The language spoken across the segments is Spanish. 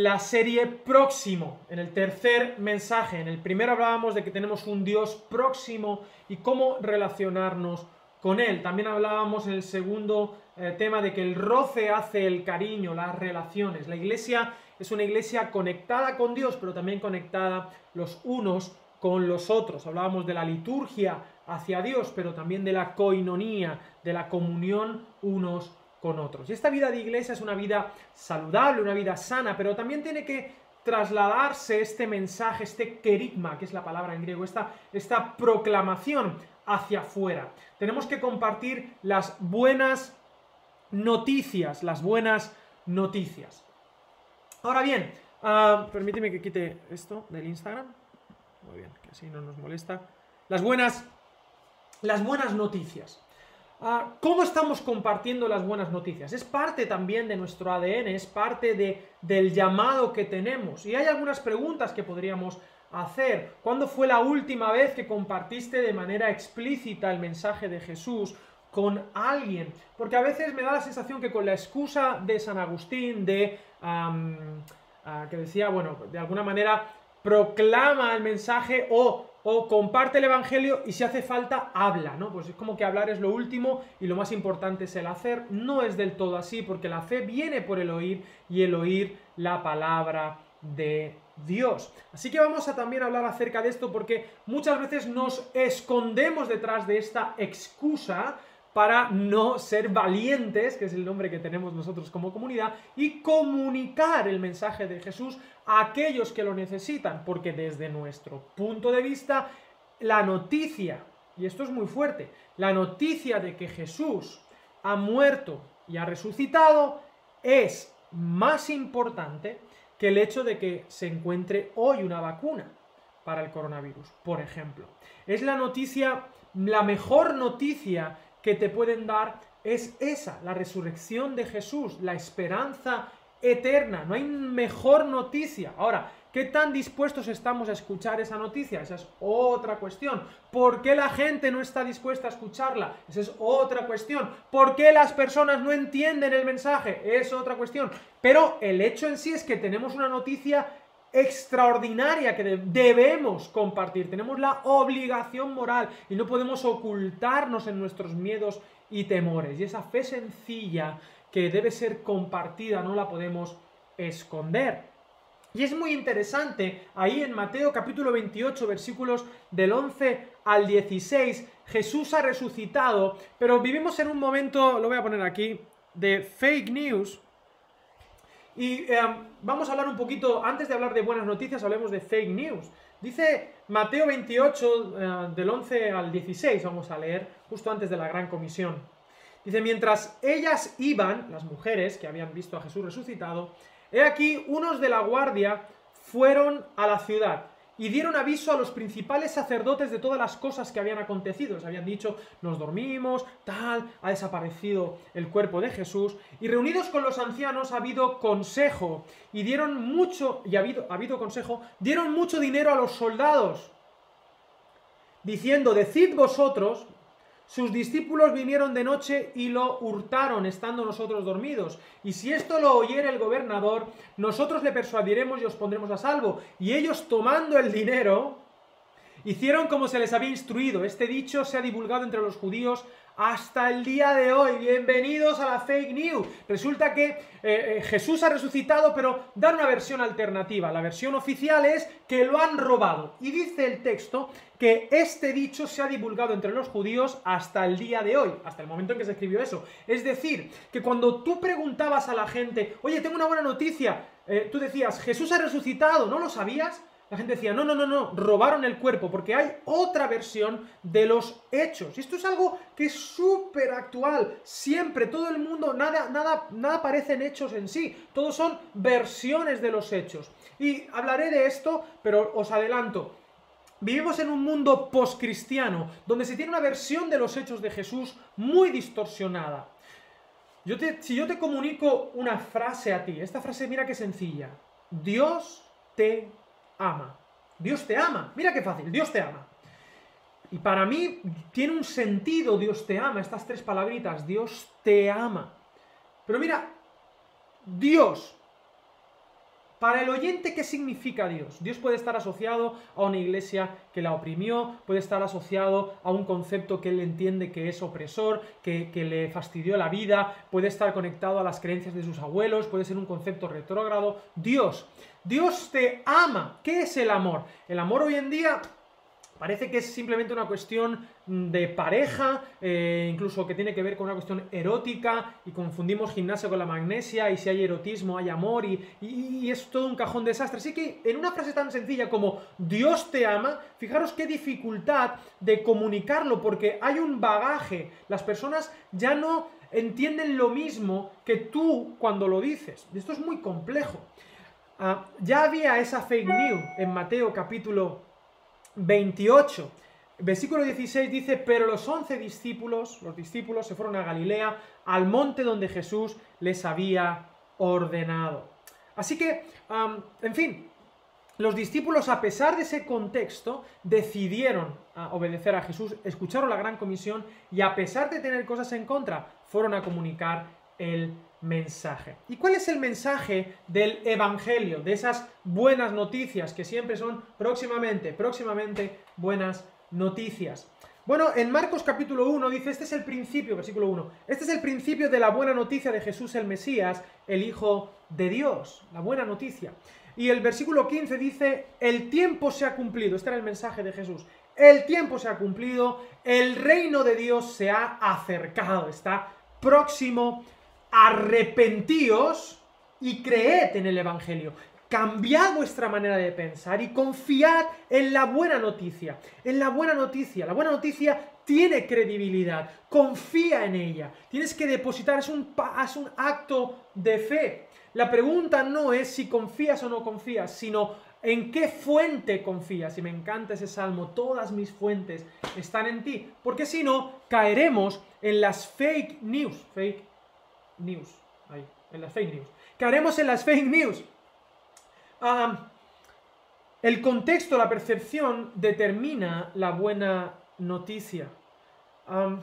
la serie Próximo, en el tercer mensaje. En el primero hablábamos de que tenemos un Dios próximo y cómo relacionarnos con Él. También hablábamos en el segundo eh, tema de que el roce hace el cariño, las relaciones. La iglesia es una iglesia conectada con Dios, pero también conectada los unos con los otros. Hablábamos de la liturgia hacia Dios, pero también de la coinonía, de la comunión unos con otros. Y esta vida de iglesia es una vida saludable, una vida sana, pero también tiene que trasladarse este mensaje, este querigma, que es la palabra en griego, esta, esta proclamación hacia afuera. Tenemos que compartir las buenas noticias, las buenas noticias. Ahora bien, uh, permíteme que quite esto del Instagram. Muy bien, que así no nos molesta. Las buenas, las buenas noticias. Uh, ¿Cómo estamos compartiendo las buenas noticias? Es parte también de nuestro ADN, es parte de, del llamado que tenemos. Y hay algunas preguntas que podríamos hacer. ¿Cuándo fue la última vez que compartiste de manera explícita el mensaje de Jesús con alguien? Porque a veces me da la sensación que con la excusa de San Agustín, de que decía, bueno, de alguna manera proclama el mensaje o, o, comparte el evangelio y si hace falta habla, ¿no? Pues es como que hablar es lo último y lo más importante es el hacer. No es del todo así porque la fe viene por el oír y el oír la palabra de Dios. Así que vamos a también hablar acerca de esto porque muchas veces nos escondemos detrás de esta excusa para no ser valientes, que es el nombre que tenemos nosotros como comunidad, y comunicar el mensaje de Jesús a aquellos que lo necesitan, porque desde nuestro punto de vista, la noticia, y esto es muy fuerte, la noticia de que Jesús ha muerto y ha resucitado es más importante que el hecho de que se encuentre hoy una vacuna para el coronavirus, por ejemplo. Es la noticia, la mejor noticia que te pueden dar es esa, la resurrección de Jesús, la esperanza eterna. No hay mejor noticia. Ahora, ¿Qué tan dispuestos estamos a escuchar esa noticia? Esa es otra cuestión. ¿Por qué la gente no está dispuesta a escucharla? Esa es otra cuestión. ¿Por qué las personas no entienden el mensaje? Es otra cuestión. Pero el hecho en sí es que tenemos una noticia extraordinaria que debemos compartir. Tenemos la obligación moral y no podemos ocultarnos en nuestros miedos y temores. Y esa fe sencilla que debe ser compartida no la podemos esconder. Y es muy interesante, ahí en Mateo capítulo 28, versículos del 11 al 16, Jesús ha resucitado, pero vivimos en un momento, lo voy a poner aquí, de fake news. Y em, vamos a hablar un poquito, antes de hablar de buenas noticias, hablemos de fake news. Dice Mateo 28, eh, del 11 al 16, vamos a leer, justo antes de la gran comisión. Dice, mientras ellas iban, las mujeres que habían visto a Jesús resucitado, He aquí, unos de la guardia fueron a la ciudad y dieron aviso a los principales sacerdotes de todas las cosas que habían acontecido. Les habían dicho, nos dormimos, tal, ha desaparecido el cuerpo de Jesús. Y reunidos con los ancianos ha habido consejo y dieron mucho, y ha habido, ha habido consejo, dieron mucho dinero a los soldados, diciendo, decid vosotros, sus discípulos vinieron de noche y lo hurtaron estando nosotros dormidos. Y si esto lo oyera el gobernador, nosotros le persuadiremos y os pondremos a salvo. Y ellos tomando el dinero, hicieron como se les había instruido. Este dicho se ha divulgado entre los judíos hasta el día de hoy. Bienvenidos a la fake news. Resulta que eh, eh, Jesús ha resucitado, pero da una versión alternativa. La versión oficial es que lo han robado. Y dice el texto que este dicho se ha divulgado entre los judíos hasta el día de hoy, hasta el momento en que se escribió eso. Es decir, que cuando tú preguntabas a la gente, oye, tengo una buena noticia, eh, tú decías, Jesús ha resucitado, ¿no lo sabías? La gente decía, no, no, no, no, robaron el cuerpo, porque hay otra versión de los hechos. Y esto es algo que es súper actual. Siempre, todo el mundo, nada, nada, nada parecen hechos en sí. Todos son versiones de los hechos. Y hablaré de esto, pero os adelanto. Vivimos en un mundo postcristiano, donde se tiene una versión de los hechos de Jesús muy distorsionada. Yo te, si yo te comunico una frase a ti, esta frase mira qué sencilla. Dios te ama. Dios te ama. Mira qué fácil, Dios te ama. Y para mí tiene un sentido Dios te ama, estas tres palabritas, Dios te ama. Pero mira, Dios Para el oyente, ¿qué significa Dios? Dios puede estar asociado a una iglesia que la oprimió, puede estar asociado a un concepto que él entiende que es opresor, que, le fastidió la vida, puede estar conectado a las creencias de sus abuelos, puede ser un concepto retrógrado. Dios, Dios te ama. ¿Qué es el amor? El amor hoy en día Parece que es simplemente una cuestión mm, de pareja, eh, incluso que tiene que ver con una cuestión erótica, y confundimos gimnasia con la magnesia, y si hay erotismo hay amor, y, es todo un cajón desastre. Así que en una frase tan sencilla como Dios te ama, fijaros qué dificultad de comunicarlo, porque hay un bagaje. Las personas ya no entienden lo mismo que tú cuando lo dices. Esto es muy complejo. Ah, ya había esa fake news en Mateo capítulo 28. Versículo 16 dice, pero los once discípulos, los discípulos se fueron a Galilea, al monte donde Jesús les había ordenado. Así que, en fin, los discípulos, a pesar de ese contexto, decidieron obedecer a Jesús, escucharon la gran comisión y a pesar de tener cosas en contra, fueron a comunicar el mensaje. ¿Y cuál es el mensaje del Evangelio, de esas buenas noticias que siempre son próximamente, próximamente buenas noticias? Bueno, en Marcos capítulo 1 dice, este es el principio, versículo 1, este es el principio de la buena noticia de Jesús el Mesías, el Hijo de Dios, la buena noticia. Y el versículo 15 dice, el tiempo se ha cumplido, este era el mensaje de Jesús, el tiempo se ha cumplido, el reino de Dios se ha acercado, está próximo arrepentíos y creed en el Evangelio. Cambiad vuestra manera de pensar y confiad en la buena noticia. En la buena noticia. La buena noticia tiene credibilidad. Confía en ella. Tienes que depositar. Es un, es un acto de fe. La pregunta no es si confías o no confías, sino en qué fuente confías. Y me encanta ese salmo. Todas mis fuentes están en ti. Porque si no, caeremos en las fake news. Fake news. Ahí, en las fake news. ¿Qué haremos en las fake news? el contexto, la percepción determina la buena noticia. voy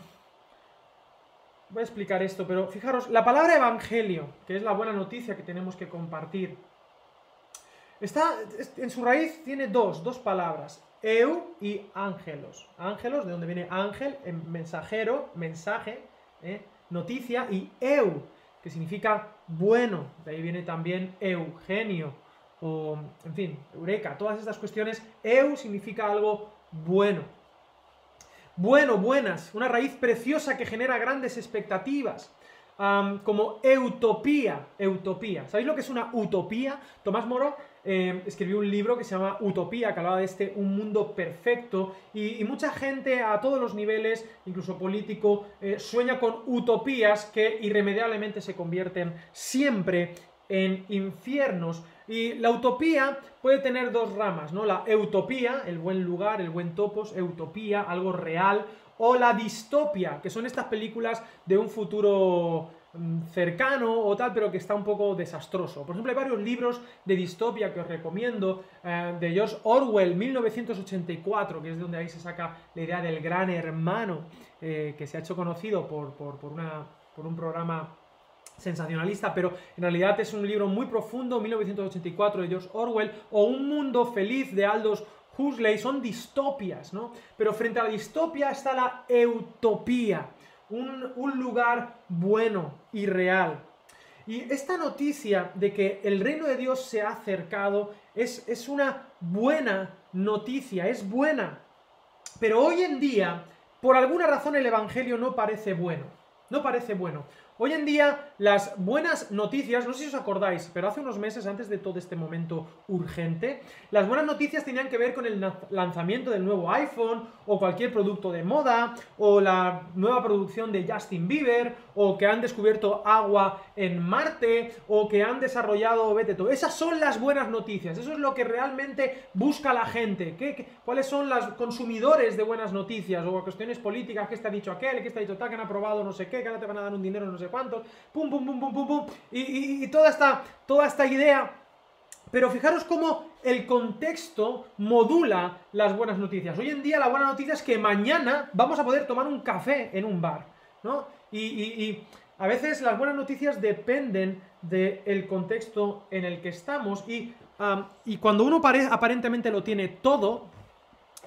a explicar esto, pero fijaros, la palabra evangelio, que es la buena noticia que tenemos que compartir, está, en su raíz tiene dos, dos palabras, eu y ángelos. Ángelos, de donde viene ángel, mensajero, mensaje, ¿eh? Noticia, y eu, que significa bueno, de ahí viene también Eugenio, o en fin, Eureka, todas estas cuestiones, eu significa algo bueno. Bueno, buenas, una raíz preciosa que genera grandes expectativas como utopía, utopía. ¿Sabéis lo que es una utopía? Tomás Moro eh, escribió un libro que se llama Utopía, que hablaba de este un mundo perfecto, y, mucha gente a todos los niveles, incluso político, eh, sueña con utopías que irremediablemente se convierten siempre en infiernos. Y la utopía puede tener dos ramas, ¿no? La utopía, el buen lugar, el buen topos, utopía, algo real, o la distopia, que son estas películas de un futuro mm, cercano o tal, pero que está un poco desastroso. Por ejemplo, hay varios libros de distopia que os recomiendo, eh, de George Orwell, 1984, que es donde ahí se saca la idea del gran hermano, eh, que se ha hecho conocido por, por, una, por un programa sensacionalista, pero en realidad es un libro muy profundo, 1984 de George Orwell, o Un mundo feliz de Aldous Huxley son distopias, ¿no? Pero frente a la distopia está la utopía, un, lugar bueno y real. Y esta noticia de que el reino de Dios se ha acercado es, es una buena noticia, es buena. Pero hoy en día, por alguna razón, el Evangelio no parece bueno. No parece bueno. Hoy en día, las buenas noticias, no sé si os acordáis, pero hace unos meses, antes de todo este momento urgente, las buenas noticias tenían que ver con el lanzamiento del nuevo iPhone, o cualquier producto de moda, o la nueva producción de Justin Bieber, o que han descubierto agua en Marte, o que han desarrollado, vete todo. Esas son las buenas noticias, eso es lo que realmente busca la gente. ¿Qué, cuáles son los consumidores de buenas noticias? O cuestiones políticas, ¿qué está dicho aquel? ¿Qué está dicho tal? Que han aprobado no sé qué? ¿Que ahora te van a dar un dinero no sé cuántos, pum, y, toda, esta, toda esta idea. Pero fijaros cómo el contexto modula las buenas noticias. Hoy en día la buena noticia es que mañana vamos a poder tomar un café en un bar, ¿no? Y, a veces las buenas noticias dependen del contexto en el que estamos y, y cuando uno aparentemente lo tiene todo,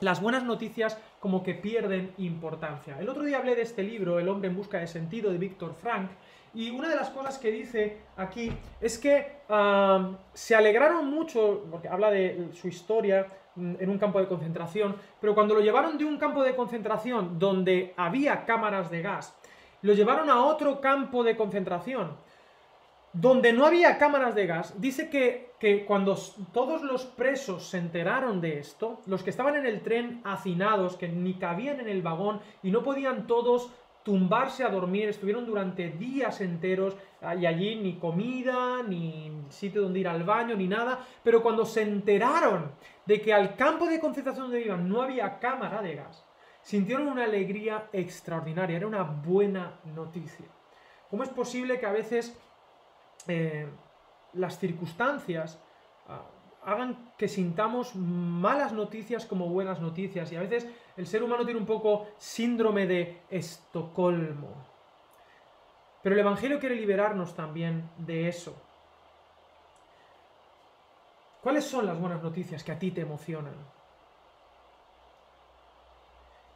las buenas noticias como que pierden importancia. El otro día hablé de este libro, El hombre en busca de sentido, de Víctor Frank, y una de las cosas que dice aquí es que se alegraron mucho, porque habla de su historia mm, en un campo de concentración, pero cuando lo llevaron de un campo de concentración donde había cámaras de gas, lo llevaron a otro campo de concentración. Donde no había cámaras de gas, dice que, que, cuando todos los presos se enteraron de esto, los que estaban en el tren hacinados, que ni cabían en el vagón y no podían todos tumbarse a dormir, estuvieron durante días enteros y allí ni comida, ni sitio donde ir al baño, ni nada, pero cuando se enteraron de que al campo de concentración donde iban no había cámara de gas, sintieron una alegría extraordinaria, era una buena noticia. ¿Cómo es posible que a veces eh, las circunstancias ah, hagan que sintamos malas noticias como buenas noticias? Y a veces el ser humano tiene un poco síndrome de Estocolmo. Pero el Evangelio quiere liberarnos también de eso. ¿Cuáles son las buenas noticias que a ti te emocionan?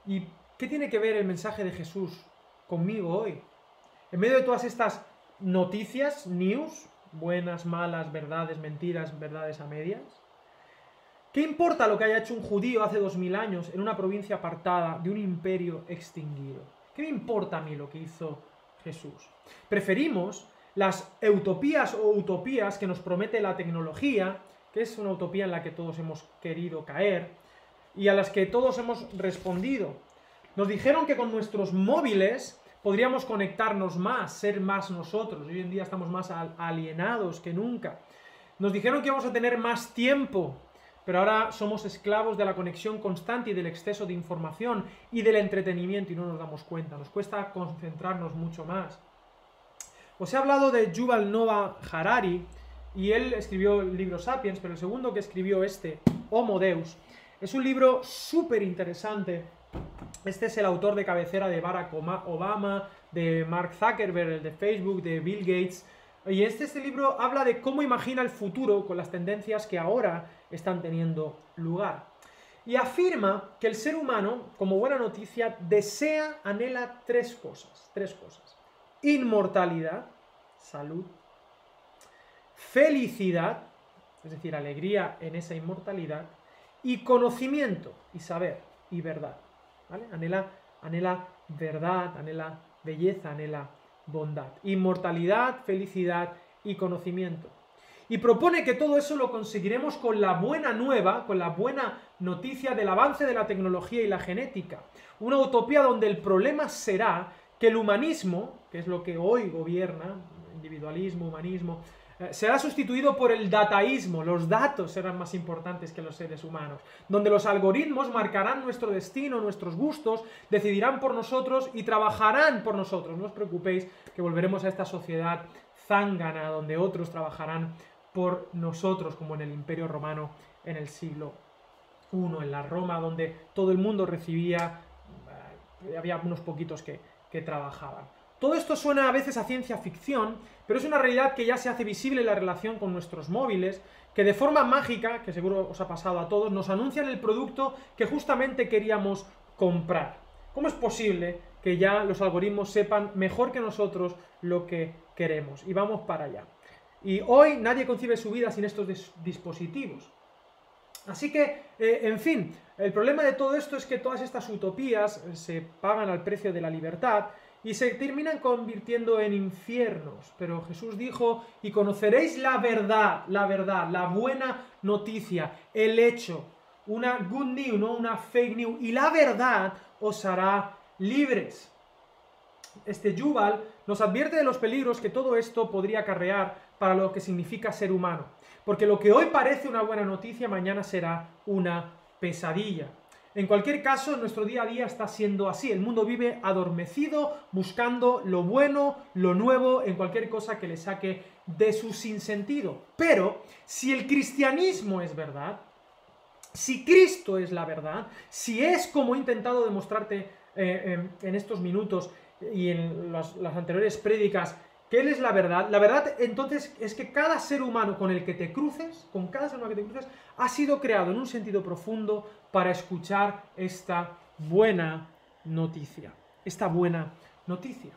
¿Y qué tiene que ver el mensaje de Jesús conmigo hoy? En medio de todas estas noticias, news, buenas, malas, verdades, mentiras, verdades a medias, ¿qué importa lo que haya hecho un judío hace dos mil años en una provincia apartada de un imperio extinguido? ¿Qué me importa a mí lo que hizo Jesús? Preferimos las utopías o utopías que nos promete la tecnología, que es una utopía en la que todos hemos querido caer, y a las que todos hemos respondido. Nos dijeron que con nuestros móviles podríamos conectarnos más, ser más nosotros. Hoy en día estamos más alienados que nunca. Nos dijeron que íbamos a tener más tiempo, pero ahora somos esclavos de la conexión constante y del exceso de información y del entretenimiento y no nos damos cuenta. Nos cuesta concentrarnos mucho más. Os he hablado de Yuval Noah Harari y él escribió el libro Sapiens, pero el segundo que escribió este, Homo Deus, es un libro súper interesante. Este es el autor de cabecera de Barack Obama, de Mark Zuckerberg, el de Facebook, de Bill Gates. Y este, este libro habla de cómo imagina el futuro con las tendencias que ahora están teniendo lugar. Y afirma que el ser humano, como buena noticia, desea, anhela tres cosas. Tres cosas. Inmortalidad, salud, felicidad, es decir, alegría en esa inmortalidad, y conocimiento y saber y verdad. ¿vale? Anhela, anhela verdad, anhela belleza, anhela bondad. Inmortalidad, felicidad y conocimiento. Y propone que todo eso lo conseguiremos con la buena nueva, con la buena noticia del avance de la tecnología y la genética. Una utopía donde el problema será que el humanismo, que es lo que hoy gobierna, individualismo, humanismo, será sustituido por el dataísmo, los datos serán más importantes que los seres humanos, donde los algoritmos marcarán nuestro destino, nuestros gustos, decidirán por nosotros y trabajarán por nosotros. No os preocupéis que volveremos a esta sociedad zángana, donde otros trabajarán por nosotros, como en el Imperio Romano en el siglo I, en la Roma, donde todo el mundo recibía, eh, había unos poquitos que, que trabajaban. Todo esto suena a veces a ciencia ficción, pero es una realidad que ya se hace visible en la relación con nuestros móviles, que de forma mágica, que seguro os ha pasado a todos, nos anuncian el producto que justamente queríamos comprar. ¿Cómo es posible que ya los algoritmos sepan mejor que nosotros lo que queremos? Y vamos para allá. Y hoy nadie concibe su vida sin estos dispositivos. Así que, eh, en fin, el problema de todo esto es que todas estas utopías se pagan al precio de la libertad y se terminan convirtiendo en infiernos. Pero Jesús dijo, y conoceréis la verdad, la verdad, la buena noticia, el hecho, una good news, no una fake news, y la verdad os hará libres. Este Yuval nos advierte de los peligros que todo esto podría acarrear para lo que significa ser humano. Porque lo que hoy parece una buena noticia, mañana será una pesadilla. En cualquier caso, nuestro día a día está siendo así. El mundo vive adormecido, buscando lo bueno, lo nuevo, en cualquier cosa que le saque de su sinsentido. Pero si el cristianismo es verdad, si Cristo es la verdad, si es como he intentado demostrarte eh, en estos minutos, y en las, anteriores prédicas, ¿qué es la verdad? La verdad entonces es que cada ser humano con el que te cruces, con cada ser humano que te cruces, ha sido creado en un sentido profundo para escuchar esta buena noticia. Esta buena noticia.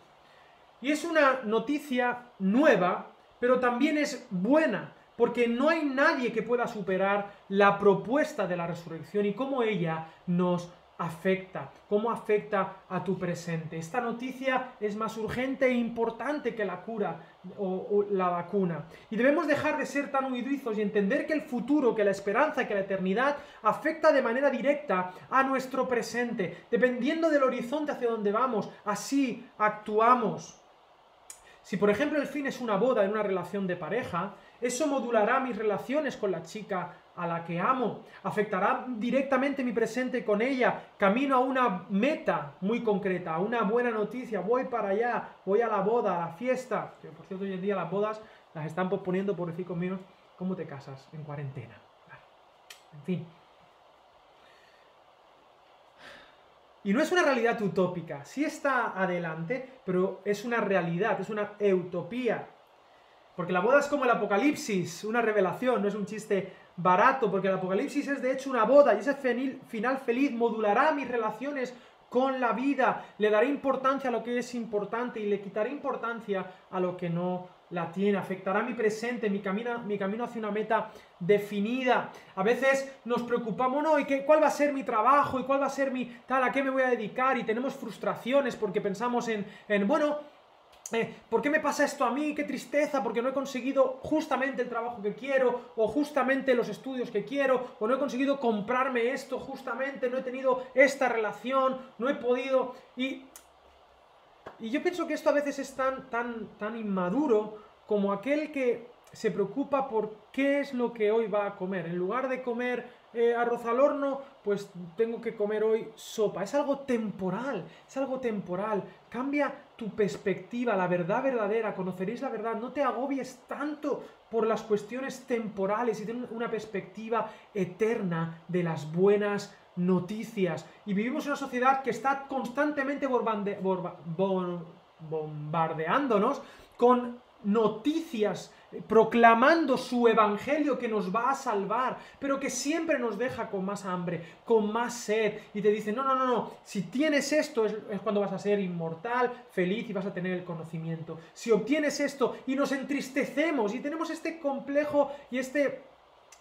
Y es una noticia nueva, pero también es buena, porque no hay nadie que pueda superar la propuesta de la resurrección y cómo ella nos afecta, cómo afecta a tu presente. Esta noticia es más urgente e importante que la cura o, la vacuna. Y debemos dejar de ser tan huidizos y entender que el futuro, que la esperanza, que la eternidad afecta de manera directa a nuestro presente. Dependiendo del horizonte hacia donde vamos, así actuamos. Si por ejemplo el fin es una boda en una relación de pareja, eso modulará mis relaciones con la chica a la que amo, afectará directamente mi presente con ella, camino a una meta muy concreta, a una buena noticia, voy para allá, voy a la boda, a la fiesta, por cierto hoy en día las bodas las están posponiendo por decir conmigo, ¿cómo te casas en cuarentena? En fin. Y no es una realidad utópica, sí está adelante, pero es una realidad, es una utopía. Porque la boda es como el apocalipsis, una revelación, no es un chiste barato, porque el Apocalipsis es de hecho una boda y ese final feliz modulará mis relaciones con la vida, le daré importancia a lo que es importante y le quitaré importancia a lo que no la tiene, afectará mi presente, mi camino, mi camino hacia una meta definida. A veces nos preocupamos, no, ¿y qué, cuál va a ser mi trabajo? ¿Y cuál va a ser mi tal? ¿A qué me voy a dedicar? Y tenemos frustraciones porque pensamos en, en bueno, eh, ¿por qué me pasa esto a mí? ¡Qué tristeza! Porque no he conseguido justamente el trabajo que quiero, o justamente los estudios que quiero, o no he conseguido comprarme esto justamente, no he tenido esta relación, no he podido. Y, y yo pienso que esto a veces es tan, tan, tan inmaduro como aquel que se preocupa por qué es lo que hoy va a comer. En lugar de comer eh, arroz al horno, pues tengo que comer hoy sopa. Es algo temporal, es algo temporal. Cambia tu perspectiva, la verdad verdadera, conoceréis la verdad. No te agobies tanto por las cuestiones temporales y ten una perspectiva eterna de las buenas noticias. Y vivimos en una sociedad que está constantemente bombardeándonos con noticias proclamando su evangelio que nos va a salvar, pero que siempre nos deja con más hambre, con más sed, y te dice, no, no, no, no, si tienes esto es, cuando vas a ser inmortal, feliz y vas a tener el conocimiento. Si obtienes esto y nos entristecemos y tenemos este complejo y este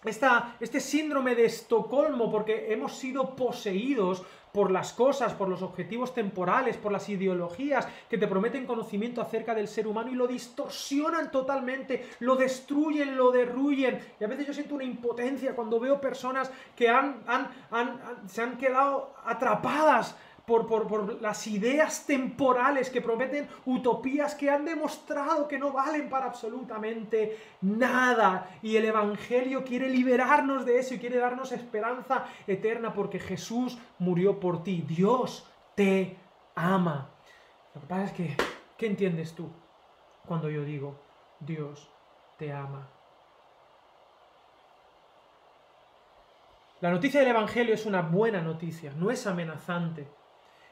este síndrome de Estocolmo porque hemos sido poseídos por las cosas, por los objetivos temporales, por las ideologías que te prometen conocimiento acerca del ser humano y lo distorsionan totalmente, lo destruyen, lo derruyen. Y a veces yo siento una impotencia cuando veo personas que han, se han quedado atrapadas por, las ideas temporales que prometen utopías que han demostrado que no valen para absolutamente nada. Y el Evangelio quiere liberarnos de eso y quiere darnos esperanza eterna porque Jesús murió por ti. Dios te ama. Lo que pasa es que, ¿qué entiendes tú cuando yo digo Dios te ama? La noticia del Evangelio es una buena noticia, no es amenazante.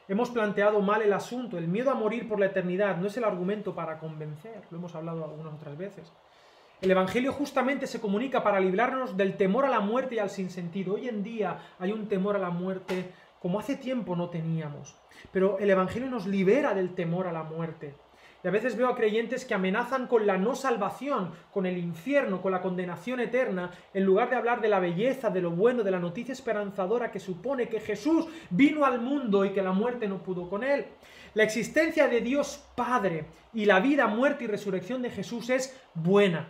Hemos planteado mal el asunto. El miedo a morir por la eternidad no es el argumento para convencer. Lo hemos hablado algunas otras veces. El Evangelio justamente se comunica para librarnos del temor a la muerte y al sinsentido. Hoy en día hay un temor a la muerte como hace tiempo no teníamos. Pero el Evangelio nos libera del temor a la muerte. Y a veces veo a creyentes que amenazan con la no salvación, con el infierno, con la condenación eterna, en lugar de hablar de la belleza, de lo bueno, de la noticia esperanzadora que supone que Jesús vino al mundo y que la muerte no pudo con él. La existencia de Dios Padre y la vida, muerte y resurrección de Jesús es buena.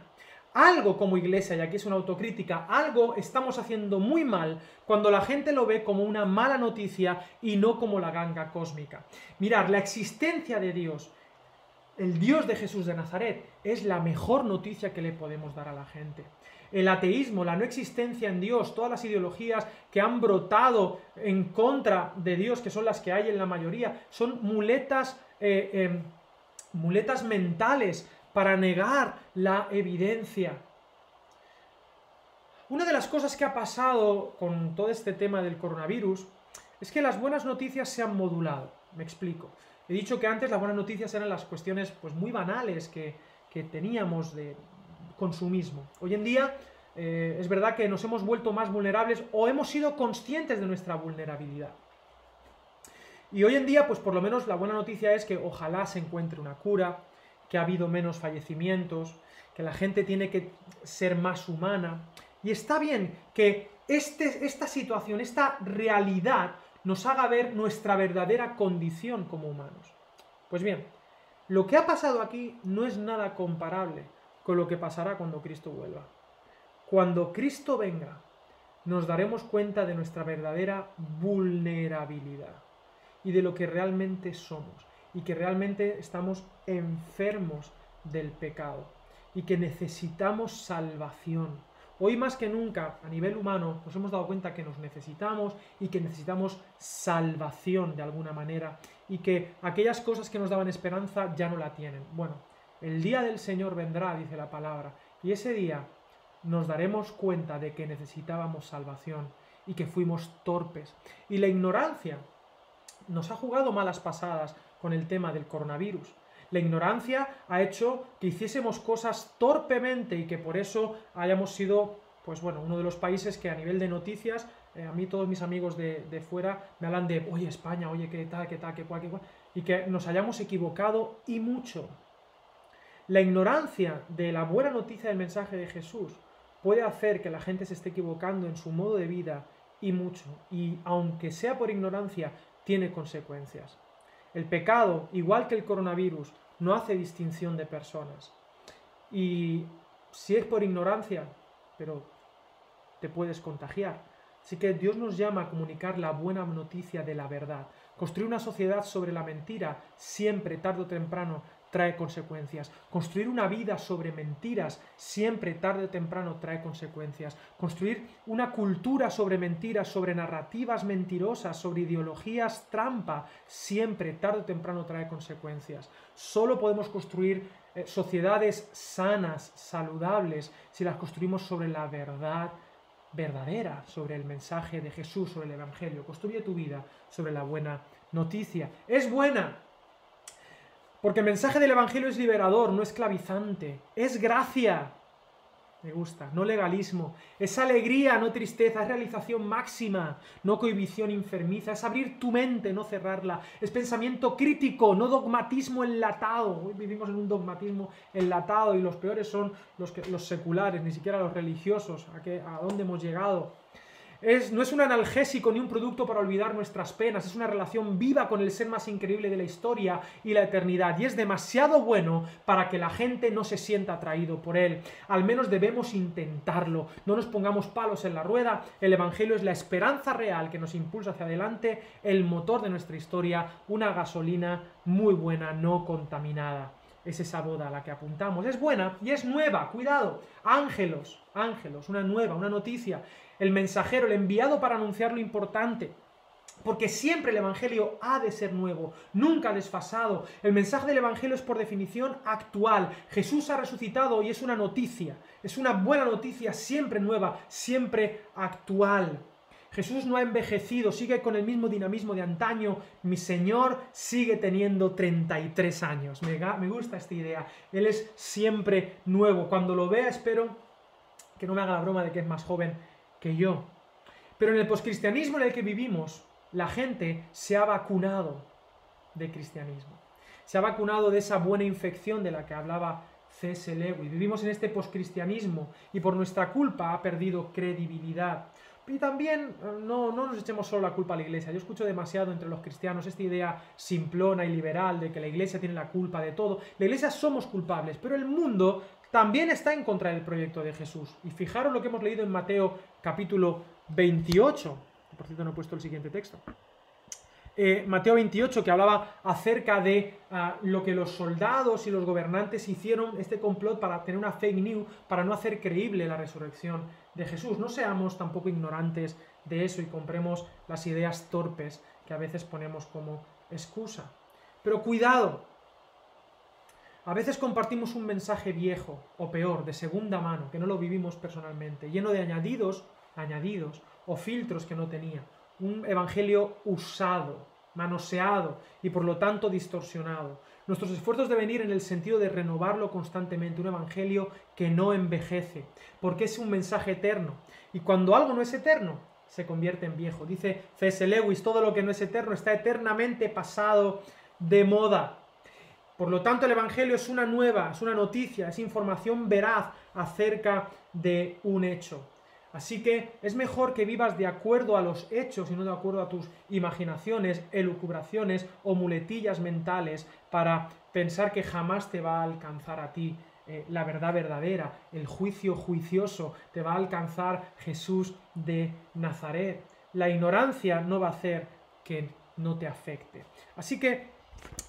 Algo como iglesia, y aquí es una autocrítica, algo estamos haciendo muy mal cuando la gente lo ve como una mala noticia y no como la ganga cósmica. Mirar, la existencia de Dios el Dios de Jesús de Nazaret es la mejor noticia que le podemos dar a la gente. El ateísmo, la no existencia en Dios, todas las ideologías que han brotado en contra de Dios, que son las que hay en la mayoría, son muletas, eh, em, muletas mentales para negar la evidencia. Una de las cosas que ha pasado con todo este tema del coronavirus es que las buenas noticias se han modulado. Me explico. He dicho que antes las buenas noticias eran las cuestiones pues, muy banales que, que teníamos de consumismo. Hoy en día eh, es verdad que nos hemos vuelto más vulnerables o hemos sido conscientes de nuestra vulnerabilidad. Y hoy en día, pues por lo menos la buena noticia es que ojalá se encuentre una cura, que ha habido menos fallecimientos, que la gente tiene que ser más humana. Y está bien que este, esta situación, esta realidad, nos haga ver nuestra verdadera condición como humanos. Pues bien, lo que ha pasado aquí no es nada comparable con lo que pasará cuando Cristo vuelva. Cuando Cristo venga, nos daremos cuenta de nuestra verdadera vulnerabilidad y de lo que realmente somos y que realmente estamos enfermos del pecado y que necesitamos salvación. Hoy más que nunca, a nivel humano, nos hemos dado cuenta que nos necesitamos y que necesitamos salvación de alguna manera y que aquellas cosas que nos daban esperanza ya no la tienen. Bueno, el día del Señor vendrá, dice la palabra, y ese día nos daremos cuenta de que necesitábamos salvación y que fuimos torpes. Y la ignorancia nos ha jugado malas pasadas con el tema del coronavirus. La ignorancia ha hecho que hiciésemos cosas torpemente y que por eso hayamos sido, pues bueno, uno de los países que a nivel de noticias, eh, a mí todos mis amigos de, de, fuera me hablan de, oye España, oye qué tal, qué tal, qué cual, qué cual, y que nos hayamos equivocado y mucho. La ignorancia de la buena noticia del mensaje de Jesús puede hacer que la gente se esté equivocando en su modo de vida y mucho. Y aunque sea por ignorancia, tiene consecuencias. El pecado, igual que el coronavirus, no hace distinción de personas. Y si es por ignorancia, pero te puedes contagiar. Así que Dios nos llama a comunicar la buena noticia de la verdad. Construir una sociedad sobre la mentira siempre, tarde o temprano, trae consecuencias. Construir una vida sobre mentiras siempre, tarde o temprano, trae consecuencias. Construir una cultura sobre mentiras, sobre narrativas mentirosas, sobre ideologías trampa, siempre, tarde o temprano, trae consecuencias. Solo podemos construir eh, sociedades sanas, saludables, si las construimos sobre la verdad verdadera, sobre el mensaje de Jesús, sobre el Evangelio. Construye tu vida sobre la buena noticia. Es buena, porque el mensaje del Evangelio es liberador, no esclavizante. Es gracia. Me gusta. No legalismo. Es alegría, no tristeza. Es realización máxima, no cohibición enfermiza. Es abrir tu mente, no cerrarla. Es pensamiento crítico, no dogmatismo enlatado. Hoy vivimos en un dogmatismo enlatado y los peores son los, que, los seculares, ni siquiera los religiosos. ¿A, qué, ¿A dónde hemos llegado? No es un analgésico ni un producto para olvidar nuestras penas, es una relación viva con el ser más increíble de la historia y la eternidad. Y es demasiado bueno para que la gente no se sienta atraído por él. Al menos debemos intentarlo. No nos pongamos palos en la rueda. El Evangelio es la esperanza real que nos impulsa hacia adelante, el motor de nuestra historia, una gasolina muy buena, no contaminada es esa boda a la que apuntamos. Es buena y es nueva, cuidado. Ángelos, ángelos, una nueva, una noticia el mensajero, el enviado para anunciar lo importante. Porque siempre el Evangelio ha de ser nuevo, nunca desfasado. El mensaje del Evangelio es por definición actual. Jesús ha resucitado y es una noticia, es una buena noticia, siempre nueva, siempre actual. Jesús no ha envejecido, sigue con el mismo dinamismo de antaño. Mi Señor sigue teniendo 33 años. Me, me gusta esta idea. Él es siempre nuevo. Cuando lo vea, espero que no me haga la broma de que es más joven que yo. Pero en el poscristianismo en el que vivimos, la gente se ha vacunado de cristianismo. Se ha vacunado de esa buena infección de la que hablaba C.S. Lewis. Vivimos en este poscristianismo y por nuestra culpa ha perdido credibilidad. Y también eh, no, no nos echemos solo la culpa a la iglesia. Yo escucho demasiado entre los cristianos esta idea simplona y liberal de que la iglesia tiene la culpa de todo. La iglesia somos culpables, pero el mundo también está en contra del proyecto de Jesús. Y fijaros lo que hemos leído en Mateo capítulo 28. Por cierto, no he puesto el siguiente texto. Eh, Mateo 28, que hablaba acerca de ah, lo que los soldados y los gobernantes hicieron, este complot para tener una fake news, para no hacer creíble la resurrección de Jesús. No seamos tampoco ignorantes de eso y compremos las ideas torpes que a veces ponemos como excusa. Pero cuidado, a veces compartimos un mensaje viejo o peor, de segunda mano, que no lo vivimos personalmente, lleno de añadidos, añadidos o filtros que no tenía. Un evangelio usado, manoseado y por lo tanto distorsionado. Nuestros esfuerzos deben ir en el sentido de renovarlo constantemente, un evangelio que no envejece, porque es un mensaje eterno. Y cuando algo no es eterno, se convierte en viejo. Dice C.S. Lewis, todo lo que no es eterno está eternamente pasado de moda. Por lo tanto, el Evangelio es una nueva, es una noticia, es información veraz acerca de un hecho. Así que es mejor que vivas de acuerdo a los hechos y no de acuerdo a tus imaginaciones, elucubraciones o muletillas mentales para pensar que jamás te va a alcanzar a ti eh, la verdad verdadera, el juicio juicioso, te va a alcanzar Jesús de Nazaret. La ignorancia no va a hacer que no te afecte. Así que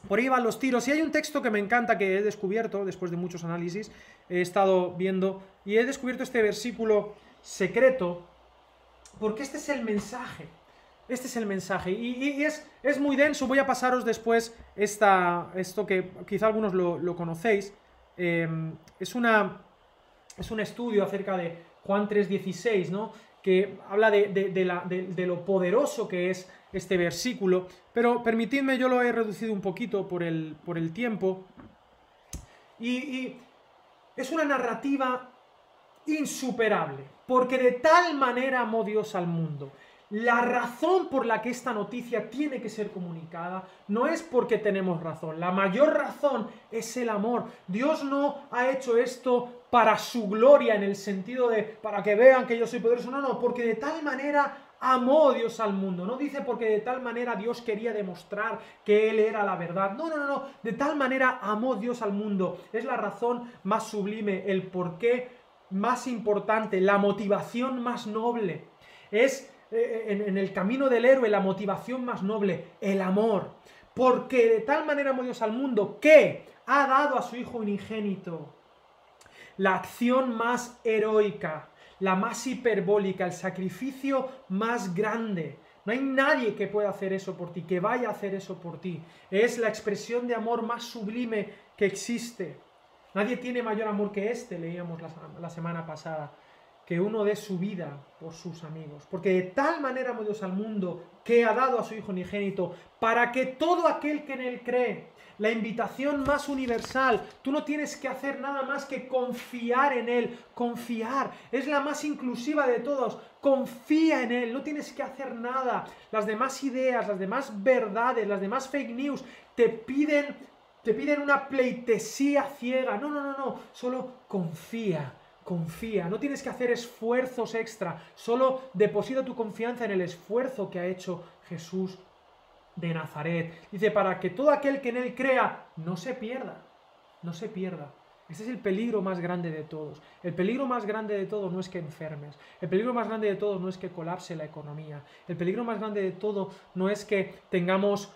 por ahí van los tiros. Y hay un texto que me encanta que he descubierto después de muchos análisis, he estado viendo y he descubierto este versículo secreto, porque este es el mensaje. Este es el mensaje. Y, es, es, muy denso. Voy a pasaros después esta, esto que quizá algunos lo, conocéis. Em, es, una, es un estudio acerca de Juan 3.16, ¿no? Que habla de, de, lo poderoso que es este versículo. Pero permitidme, yo lo he reducido un poquito por el, por el tiempo. Y, y es una narrativa insuperable, porque de tal manera amó Dios al mundo. La razón por la que esta noticia tiene que ser comunicada no es porque tenemos razón, la mayor razón es el amor. Dios no ha hecho esto para su gloria en el sentido de para que vean que yo soy poderoso, no, no, porque de tal manera amó Dios al mundo. No dice porque de tal manera Dios quería demostrar que Él era la verdad. No, no, no, no. De tal manera amó Dios al mundo. Es la razón más sublime, el por qué más importante, la motivación más noble. Es en, en, el camino del héroe la motivación más noble, el amor. Porque de tal manera amó Dios al mundo que ha dado a su Hijo unigénito la acción más heroica, la más hiperbólica, el sacrificio más grande. No hay nadie que pueda hacer eso por ti, que vaya a hacer eso por ti. Es la expresión de amor más sublime que existe. Nadie tiene mayor amor que este, leíamos la, semana pasada, que uno dé su vida por sus amigos. Porque de tal manera amó Dios al mundo que ha dado a su Hijo unigénito para que todo aquel que en él cree, la invitación más universal, tú no tienes que hacer nada más que confiar en él, confiar, es la más inclusiva de todos, confía en él, no tienes que hacer nada. Las demás ideas, las demás verdades, las demás fake news te piden te piden una pleitesía ciega. No, no, no, no. Solo confía, confía. No tienes que hacer esfuerzos extra. Solo deposita tu confianza en el esfuerzo que ha hecho Jesús de Nazaret. Dice, para que todo aquel que en él crea no se pierda. No se pierda. Este es el peligro más grande de todos. El peligro más grande de todo no es que enfermes. El peligro más grande de todo no es que colapse la economía. El peligro más grande de todo no es que tengamos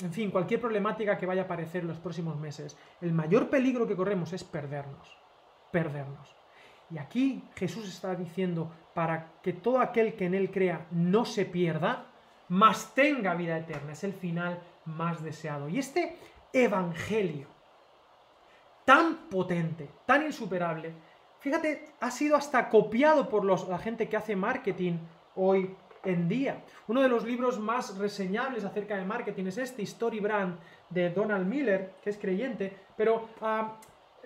en fin, cualquier problemática que vaya a aparecer en los próximos meses, el mayor peligro que corremos es perdernos, perdernos. Y aquí Jesús está diciendo, para que todo aquel que en Él crea no se pierda, mas tenga vida eterna. Es el final más deseado. Y este Evangelio, tan potente, tan insuperable, fíjate, ha sido hasta copiado por los, la gente que hace marketing hoy en día. Uno de los libros más reseñables acerca de marketing es este, Story Brand, de Donald Miller, que es creyente, pero ah,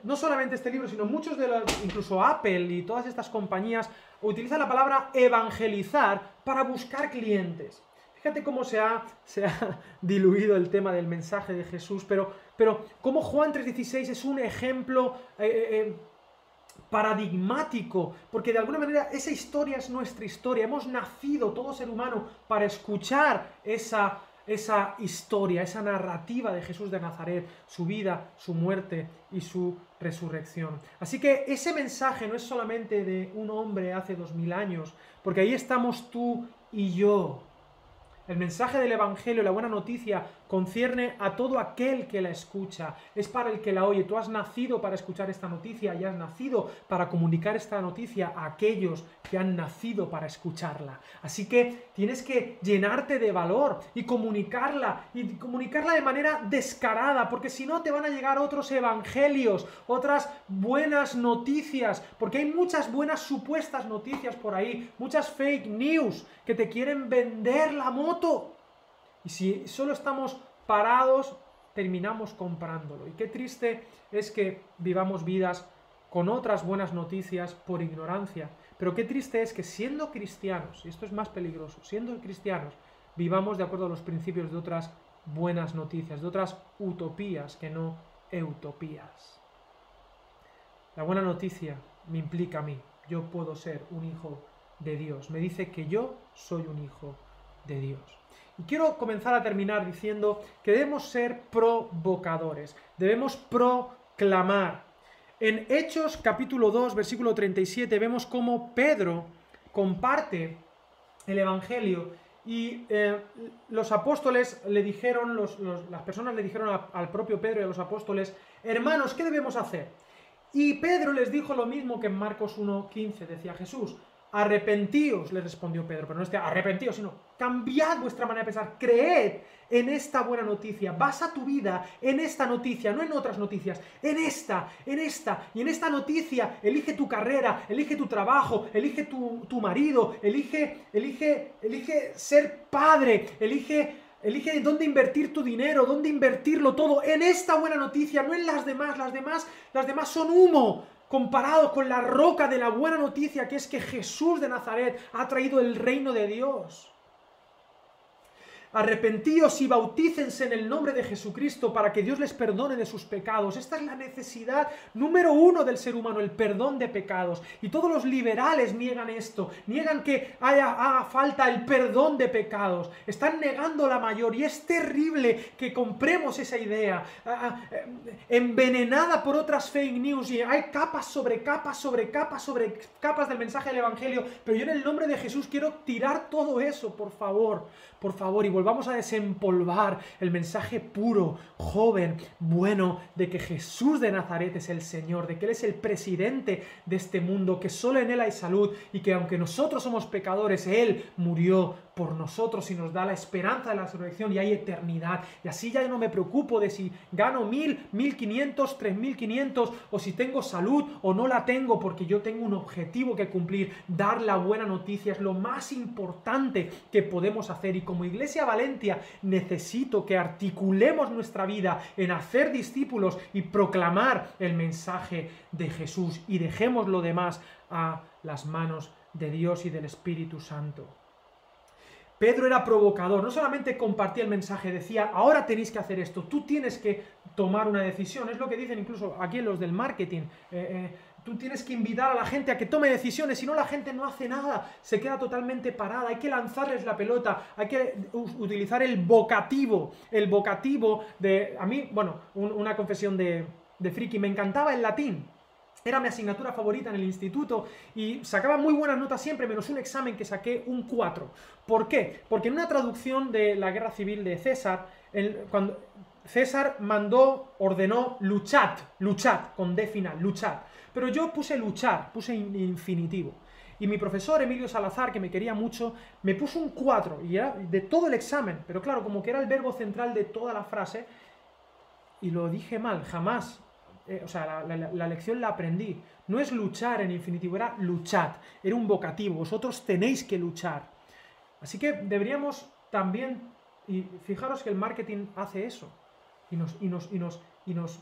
no solamente este libro, sino muchos de los, incluso Apple y todas estas compañías, utilizan la palabra evangelizar para buscar clientes. Fíjate cómo se ha, se ha diluido el tema del mensaje de Jesús, pero, pero cómo Juan 3.16 es un ejemplo eh, eh, eh, paradigmático, porque de alguna manera esa historia es nuestra historia. Hemos nacido todo ser humano para escuchar esa, esa historia, esa narrativa de Jesús de Nazaret, su vida, su muerte y su resurrección. Así que ese mensaje no es solamente de un hombre hace dos mil años, porque ahí estamos tú y yo. El mensaje del Evangelio, la buena noticia, concierne a todo aquel que la escucha, es para el que la oye. Tú has nacido para escuchar esta noticia y has nacido para comunicar esta noticia a aquellos que han nacido para escucharla. Así que tienes que llenarte de valor y comunicarla y comunicarla de manera descarada, porque si no te van a llegar otros evangelios, otras buenas noticias, porque hay muchas buenas supuestas noticias por ahí, muchas fake news que te quieren vender la moto Y si solo estamos parados, terminamos comprándolo. Y qué triste es que vivamos vidas con otras buenas noticias por ignorancia. Pero qué triste es que siendo cristianos, y esto es más peligroso, siendo cristianos, vivamos de acuerdo a los principios de otras buenas noticias, de otras utopías que no utopías. La buena noticia me implica a mí. Yo puedo ser un hijo de Dios. Me dice que yo soy un hijo de Dios. Quiero comenzar a terminar diciendo que debemos ser provocadores, debemos proclamar. En Hechos capítulo 2, versículo 37, vemos cómo Pedro comparte el Evangelio y eh, los apóstoles le dijeron, las personas le dijeron al propio Pedro y a los apóstoles, hermanos, ¿qué debemos hacer? Y Pedro les dijo lo mismo que en Marcos 1.15 decía Jesús, Arrepentíos, le respondió Pedro, pero no este arrepentíos, sino cambiad vuestra manera de pensar, creed en esta buena noticia, basa tu vida en esta noticia, no en otras noticias, en esta, en esta, y en esta noticia elige tu carrera, elige tu trabajo, elige tu, tu marido, elige, elige, elige ser padre, elige Elige dónde invertir tu dinero, dónde invertirlo todo en esta buena noticia, no en las demás. Las demás, las demás son humo comparado con la roca de la buena noticia que es que Jesús de Nazaret ha traído el reino de Dios. Arrepentíos y bautícense en el nombre de Jesucristo para que Dios les perdone de sus pecados. Esta es la necesidad número uno del ser humano, el perdón de pecados. Y todos los liberales niegan esto, niegan que haya, haga falta el perdón de pecados. Están negando la mayor y es terrible que compremos esa idea, eh, envenenada por otras fake news y hay capas sobre capas sobre capas sobre capas del mensaje del Evangelio. Pero yo en el nombre de Jesús quiero tirar todo eso, por favor, por favor. Y volvamos a desempolvar el mensaje puro, joven, bueno, de que Jesús de Nazaret es el Señor, de que Él es el presidente de este mundo, que solo en Él hay salud y que aunque nosotros somos pecadores, Él murió por nosotros y nos da la esperanza de la resurrección y hay eternidad. Y así ya no me preocupo de si gano mil, mil quinientos, tres mil quinientos o si tengo salud o no la tengo porque yo tengo un objetivo que cumplir. Dar la buena noticia es lo más importante que podemos hacer y como iglesia Valentia necesito que articulemos nuestra vida en hacer discípulos y proclamar el mensaje de Jesús y dejemos lo demás a las manos de Dios y del Espíritu Santo. Pedro era provocador, no solamente compartía el mensaje, decía, ahora tenéis que hacer esto, tú tienes que tomar una decisión, es lo que dicen incluso aquí los del marketing, eh, eh, tú tienes que invitar a la gente a que tome decisiones, si no la gente no hace nada, se queda totalmente parada, hay que lanzarles la pelota, hay que utilizar el vocativo, el vocativo de, a mí, bueno, una confesión de, de friki, me encantaba el latín, era mi asignatura favorita en el instituto y sacaba muy buenas notas siempre, menos un examen que saqué un 4. ¿Por qué? Porque en una traducción de la guerra civil de César, cuando César mandó, ordenó luchad, luchad, con D final, luchad. Pero yo puse luchar, puse infinitivo. Y mi profesor Emilio Salazar, que me quería mucho, me puso un 4 y era de todo el examen, pero claro, como que era el verbo central de toda la frase, y lo dije mal, jamás eh, o sea, la, lección la aprendí. No es luchar en infinitivo, era luchad, era un vocativo, vosotros tenéis que luchar. Así que deberíamos también, y fijaros que el marketing hace eso, y nos, y nos, y nos, y nos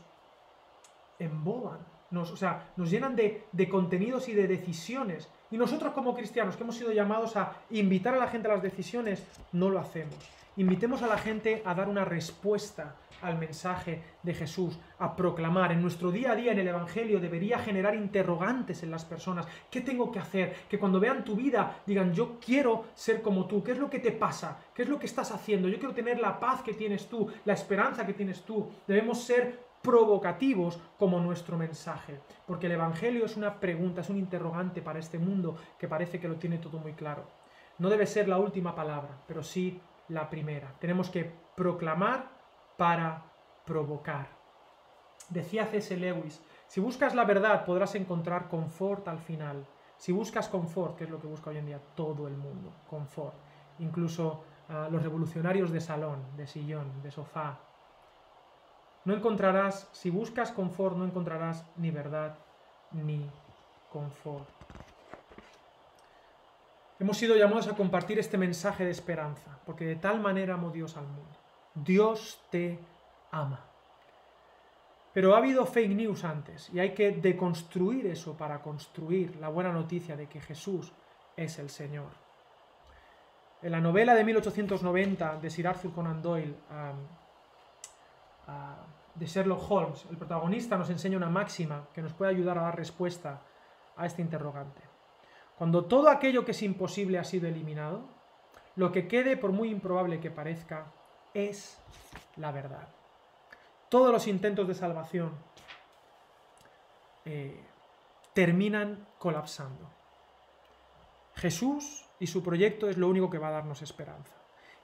emboban, nos, o sea, nos llenan de, de contenidos y de decisiones. Y nosotros como cristianos, que hemos sido llamados a invitar a la gente a las decisiones, no lo hacemos. Invitemos a la gente a dar una respuesta al mensaje de Jesús, a proclamar. En nuestro día a día en el Evangelio debería generar interrogantes en las personas. ¿Qué tengo que hacer? Que cuando vean tu vida digan, yo quiero ser como tú. ¿Qué es lo que te pasa? ¿Qué es lo que estás haciendo? Yo quiero tener la paz que tienes tú, la esperanza que tienes tú. Debemos ser provocativos como nuestro mensaje, porque el Evangelio es una pregunta, es un interrogante para este mundo que parece que lo tiene todo muy claro. No debe ser la última palabra, pero sí la primera. Tenemos que proclamar para provocar. Decía C.S. Lewis, si buscas la verdad podrás encontrar confort al final. Si buscas confort, que es lo que busca hoy en día todo el mundo, confort, incluso ah, los revolucionarios de salón, de sillón, de sofá, no encontrarás, si buscas confort, no encontrarás ni verdad ni confort. Hemos sido llamados a compartir este mensaje de esperanza, porque de tal manera amó Dios al mundo. Dios te ama. Pero ha habido fake news antes y hay que deconstruir eso para construir la buena noticia de que Jesús es el Señor. En la novela de 1890 de Sir Arthur Conan Doyle, de Sherlock Holmes, el protagonista nos enseña una máxima que nos puede ayudar a dar respuesta a este interrogante. Cuando todo aquello que es imposible ha sido eliminado, lo que quede, por muy improbable que parezca, es la verdad. Todos los intentos de salvación eh, terminan colapsando. Jesús y su proyecto es lo único que va a darnos esperanza.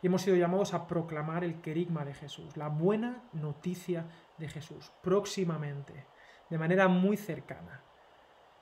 Y hemos sido llamados a proclamar el querigma de Jesús, la buena noticia de Jesús, próximamente, de manera muy cercana.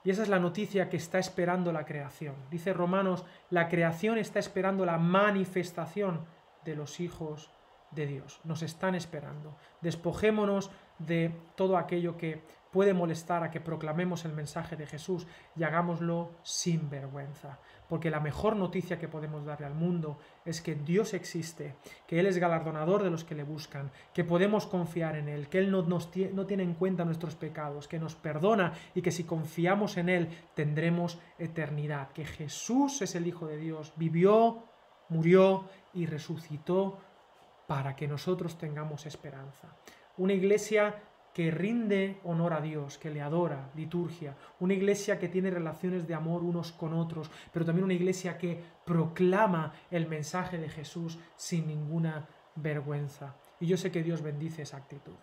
Y esa es la noticia que está esperando la creación. Dice Romanos, la creación está esperando la manifestación de los hijos de Dios. Nos están esperando. Despojémonos de todo aquello que puede molestar a que proclamemos el mensaje de Jesús y hagámoslo sin vergüenza. Porque la mejor noticia que podemos darle al mundo es que Dios existe, que Él es galardonador de los que le buscan, que podemos confiar en Él, que Él no, nos no tiene en cuenta nuestros pecados, que nos perdona y que si confiamos en Él tendremos eternidad, que Jesús es el Hijo de Dios, vivió, murió y resucitó para que nosotros tengamos esperanza. Una iglesia que rinde honor a Dios, que le adora, liturgia, una iglesia que tiene relaciones de amor unos con otros, pero también una iglesia que proclama el mensaje de Jesús sin ninguna vergüenza. Y yo sé que Dios bendice esa actitud.